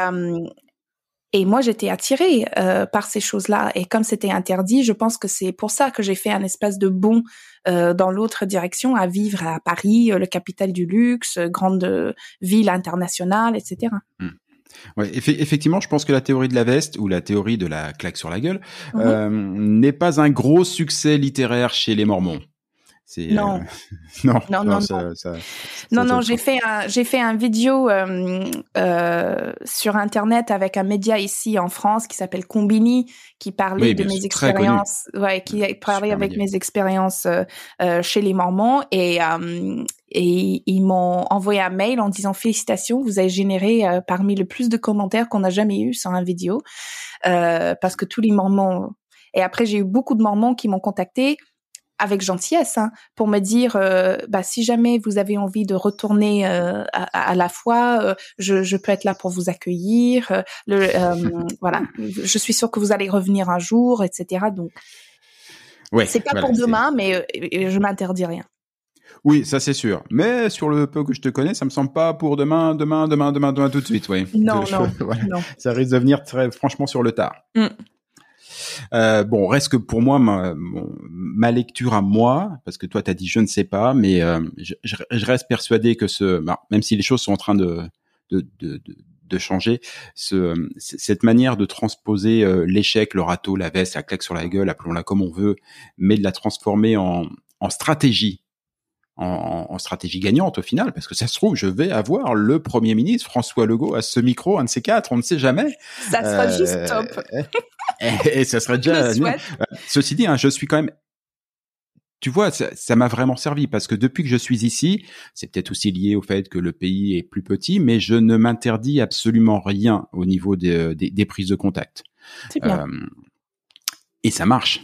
et moi, j'étais attirée euh, par ces choses-là. Et comme c'était interdit, je pense que c'est pour ça que j'ai fait un espace de bond euh, dans l'autre direction, à vivre à Paris, euh, le capital du luxe, grande ville internationale, etc. Hmm. Ouais, effectivement, je pense que la théorie de la veste ou la théorie de la claque sur la gueule mhm. n'est pas un gros succès littéraire chez les Mormons. Non. [LAUGHS] Euh... non. non, non, ça, Ça, non, non, j'ai fait un, j'ai fait un vidéo euh, euh, sur internet avec un média ici en France qui s'appelle Combini, qui parlait de mes expériences, ouais, qui parlait avec mes expériences euh, euh, chez les Mormons et euh, et ils m'ont envoyé un mail en disant félicitations, vous avez généré parmi le plus de commentaires qu'on a jamais eu sur un vidéo parce que tous les Mormons et après j'ai eu beaucoup de Mormons qui m'ont contacté avec gentillesse hein, pour me dire euh, bah, si jamais vous avez envie de retourner euh, à, la foi, euh, je, je, peux être là pour vous accueillir. le, voilà, je suis sûre que vous allez revenir un jour, etc. Donc, ouais, c'est pas pour demain, mais je m'interdis rien. Oui, ça c'est sûr. Mais sur le peu que je te connais, ça me semble pas pour demain, demain, demain, demain, demain tout de suite, oui. Non, non, [LAUGHS] non, Ça risque de venir très franchement sur le tard. Mm. Euh, bon, reste que pour moi, ma, lecture à moi, parce que toi, tu as dit je ne sais pas, mais euh, je, reste persuadé que ce, bah, même si les choses sont en train de, de, de, changer, ce, cette manière de transposer euh, l'échec, le râteau, la veste, la claque sur la gueule, appelons-la comme on veut, mais de la transformer en, en stratégie en, en, stratégie gagnante au final, parce que ça se trouve, je vais avoir le Premier ministre François Legault à ce micro, un de ces quatre, on ne sait jamais. Ça sera euh, juste top. [LAUGHS] Et, ça serait déjà... Ceci dit, hein, je suis quand même tu vois, ça m'a vraiment servi parce que depuis que je suis ici, c'est peut-être aussi lié au fait que le pays est plus petit, mais je ne m'interdis absolument rien au niveau des, des, des prises de contact. Bien. Euh, et ça marche.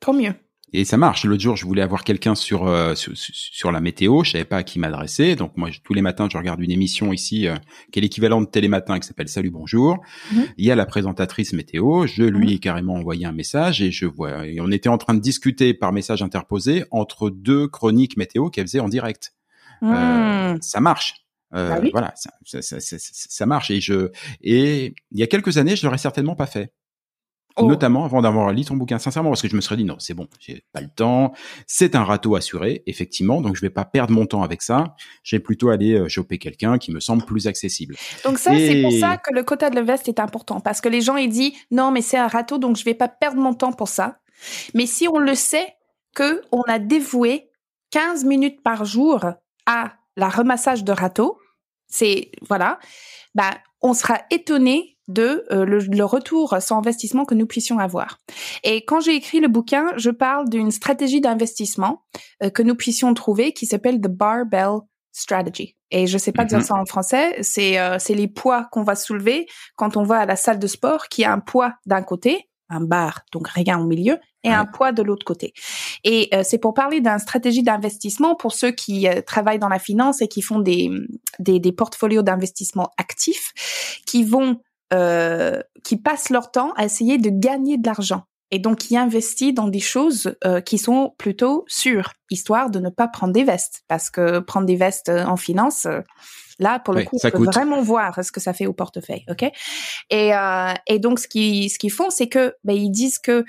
Tant mieux et ça marche. L'autre jour, je voulais avoir quelqu'un sur, euh, sur, la météo, je savais pas à qui m'adresser. Donc moi, tous les matins, je regarde une émission ici euh, qui est l'équivalent de Télématin qui s'appelle Salut bonjour. Mhm. Il y a la présentatrice météo. Je lui mhm. ai carrément envoyé un message et je vois. Et on était en train de discuter par message interposé entre deux chroniques météo qu'elle faisait en direct. Euh, hmm. ça marche. Bah voilà, ça, ça, ça, ça, marche. Et je et il y a quelques années, je l'aurais certainement pas fait. Oh. Notamment avant d'avoir lu ton bouquin, sincèrement, parce que je me serais dit non, c'est bon, j'ai pas le temps. C'est un râteau assuré, effectivement, donc je vais pas perdre mon temps avec ça. J'ai plutôt aller euh, choper quelqu'un qui me semble plus accessible. Donc ça, c'est pour ça que le quota de la veste est important, parce que les gens ils disent non, mais c'est un râteau, donc je vais pas perdre mon temps pour ça. Mais si on le sait que on a dévoué 15 minutes par jour à la remassage de râteau, c'est voilà, bah on sera étonné de euh, le, retour sans investissement que nous puissions avoir. Et quand j'ai écrit le bouquin, je parle d'une stratégie d'investissement euh, que nous puissions trouver qui s'appelle the barbell strategy. Et je sais pas dire mhm. ça en français, c'est euh, c'est les poids qu'on va soulever quand on va à la salle de sport qui a un poids d'un côté, un bar, donc rien au milieu, et un poids de l'autre côté. Et c'est pour parler d'une stratégie d'investissement pour ceux qui travaillent dans la finance et qui font des, des, des portfolios d'investissement actifs, qui vont euh, qui passent leur temps à essayer de gagner de l'argent et donc qui investissent dans des choses euh, qui sont plutôt sûres, histoire de ne pas prendre des vestes, parce que prendre des vestes euh, en finance, là pour le coup, on peut vraiment voir ce que ça fait au portefeuille, ok? Et, et donc ce qu'ils ce qu'ils font, c'est que ben, ils disent que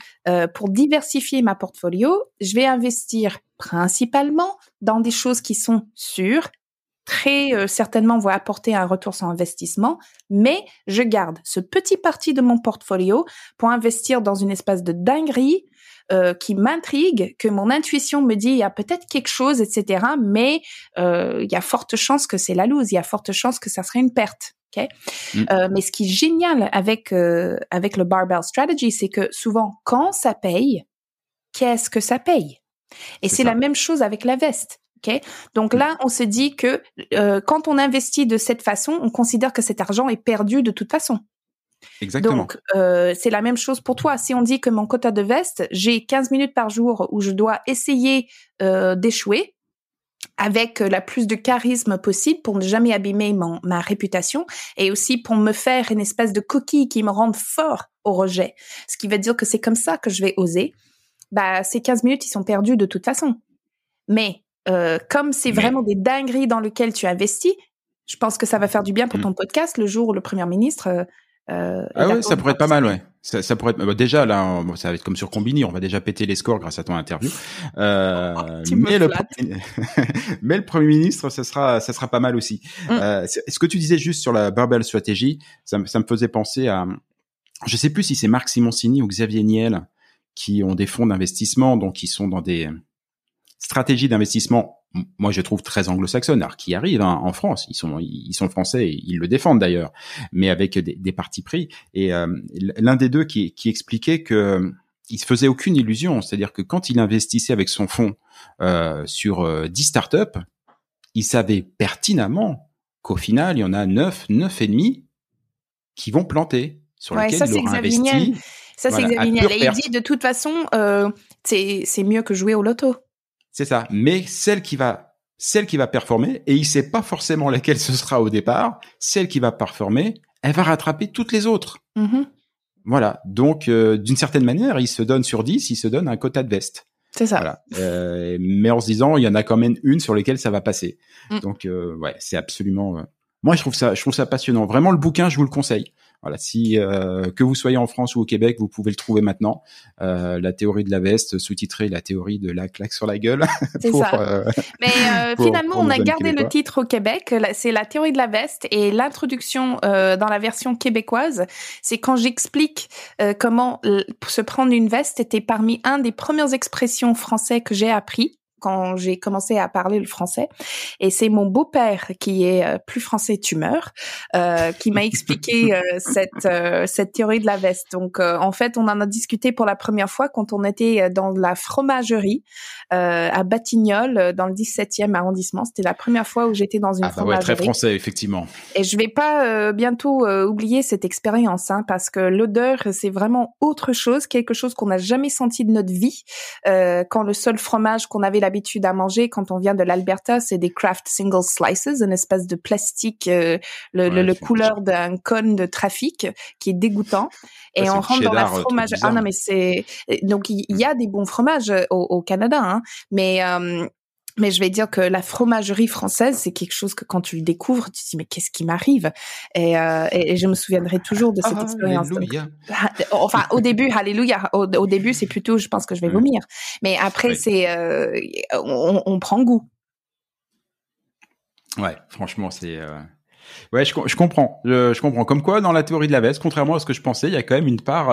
pour diversifier ma portfolio, je vais investir principalement dans des choses qui sont sûres, très euh, certainement va apporter un retour sur investissement, mais je garde ce petit parti de mon portfolio pour investir dans une espèce de dinguerie euh, qui m'intrigue, que mon intuition me dit il y a peut-être quelque chose, etc. Mais euh, il y a forte chance que c'est la loose, il y a forte chance que ça serait une perte. Okay? Mm. Euh, mais ce qui est génial avec euh, avec le barbell strategy, c'est que souvent quand ça paye, qu'est-ce que ça paye? Et c'est la même chose avec la veste. Donc là, on se dit que euh, quand on investit de cette façon, on considère que cet argent est perdu de toute façon. Exactement. Donc, euh, c'est la même chose pour toi. Si on dit que mon quota de veste, j'ai 15 minutes par jour où je dois essayer euh, d'échouer, avec la plus de charisme possible pour ne jamais abîmer mon, ma réputation et aussi pour me faire une espèce de coquille qui me rende fort au rejet. Ce qui veut dire que c'est comme ça que je vais oser. Bah, ces 15 minutes, ils sont perdus de toute façon. Mais euh, comme c'est vraiment des dingueries dans lesquelles tu investis, je pense que ça va faire du bien pour mm. ton podcast le jour où le Premier ministre euh, euh, ah ouais, ça pourrait être pas mal, ouais. Ça, ça pourrait être, bah, déjà là, ça va être comme sur Combini, on va déjà péter les scores grâce à ton interview. [LAUGHS] Euh, oh, mais le [LAUGHS] mais le premier ministre, ça sera, ça sera pas mal aussi. Mm. Euh, ce que tu disais juste sur la barbell stratégie, ça, ça me faisait penser à, je sais plus si c'est Marc Simoncini ou Xavier Niel qui ont des fonds d'investissement, donc qui sont dans des stratégies d'investissement moi je trouve très anglo-saxonne, alors qui arrive hein, en France, ils sont ils sont français, et ils le défendent d'ailleurs, mais avec des, des partis pris. Et euh, l'un des deux qui, qui expliquait que il se faisait aucune illusion, c'est-à-dire que quand il investissait avec son fonds euh, sur euh, 10 startups, il savait pertinemment qu'au final il y en a 9, neuf et demi qui vont planter sur lesquels il aura investi. Ça c'est Xavier Et il dit de toute façon euh, c'est mieux que jouer au loto. C'est ça. Mais celle qui va, celle qui va performer, et il sait pas forcément laquelle ce sera au départ, celle qui va performer, elle va rattraper toutes les autres. Mm-hmm. Voilà. Donc, euh, d'une certaine manière, il se donne sur 10, il se donne un quota de veste. C'est ça. Voilà. Euh, mais en se disant, il y en a quand même une sur laquelle ça va passer. Mm. Donc, euh, ouais, c'est absolument. Moi, je trouve ça, je trouve ça passionnant. Vraiment, le bouquin, je vous le conseille. Voilà, si euh, que vous soyez en France ou au Québec, vous pouvez le trouver maintenant. Euh, la théorie de la veste, sous-titré la théorie de la claque sur la gueule. [LAUGHS] C'est ça. Euh, Mais [LAUGHS] finalement, on a gardé le titre au Québec. C'est la théorie de la veste et l'introduction dans la version québécoise, c'est quand j'explique comment se prendre une veste était parmi un des premières expressions français que j'ai appris quand j'ai commencé à parler le français. Et c'est mon beau-père qui est euh, plus français tumeur euh, qui m'a expliqué euh, [LAUGHS] cette euh, cette théorie de la veste. Donc en fait, on en a discuté pour la première fois quand on était dans la fromagerie à Batignolles dans le 17e arrondissement. C'était la première fois où j'étais dans une ah, bah fromagerie. Ouais, très français effectivement. Et je vais pas bientôt oublier cette expérience hein, parce que l'odeur c'est vraiment autre chose, quelque chose qu'on n'a jamais senti de notre vie quand le seul fromage qu'on avait l'habitude à manger quand on vient de l'Alberta, c'est des craft single slices, une espèce de plastique, euh, le, le, couleur d'un cône de trafic qui est dégoûtant. Et on rentre dans la euh, fromage. Ah non, mais c'est donc il y, a des bons fromages euh, au, au Canada, hein, mais mais je vais dire que la fromagerie française, c'est quelque chose que quand tu le découvres, tu te dis mais qu'est-ce qui m'arrive? Et, euh, et, je me souviendrai toujours de cette expérience. [LAUGHS] enfin, au début, alléluia. Au, début, c'est plutôt, je pense que je vais vomir. Mais après, c'est, euh, on, on, prend goût. Ouais, franchement, c'est. Euh... Ouais, je, je comprends. Je, je, comprends. Comme quoi, dans la théorie de la veste, contrairement à ce que je pensais, il y a quand même une part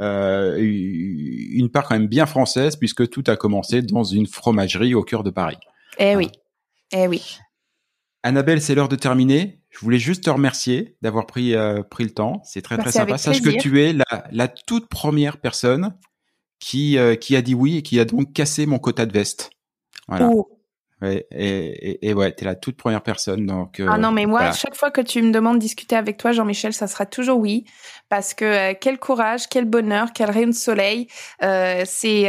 euh, une part quand même bien française puisque tout a commencé dans une fromagerie au cœur de Paris. Eh oui, eh oui. Annabelle, c'est l'heure de terminer. Je voulais juste te remercier d'avoir pris euh, pris le temps. C'est très très sympa. Sache que tu es la, la toute première personne qui euh, qui a dit oui et qui a donc cassé mon quota de veste. Voilà. Oh. Ouais, et, et, ouais, t'es la toute première personne. Donc, euh, ah non, mais moi, chaque fois que tu me demandes de discuter avec toi, Jean-Michel, ça sera toujours oui, parce que euh, quel courage, quel bonheur, quel rayon de soleil. Euh, c'est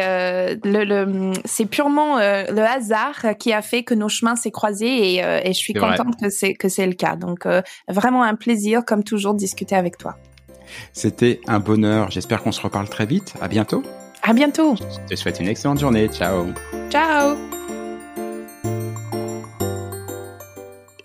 le, le c'est purement le hasard qui a fait que nos chemins s'est croisés et, et je suis contente que c'est que c'est le cas. Donc vraiment un plaisir, comme toujours, de discuter avec toi. C'était un bonheur. J'espère qu'on se reparle très vite. À bientôt. À bientôt. Je te souhaite une excellente journée. Ciao. Ciao.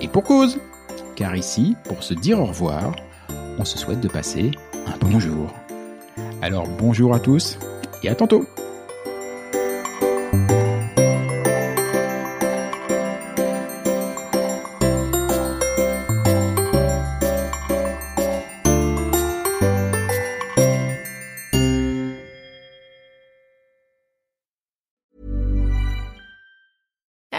Et pour cause Car ici, pour se dire au revoir, on se souhaite de passer un bonjour. Alors bonjour à tous et à tantôt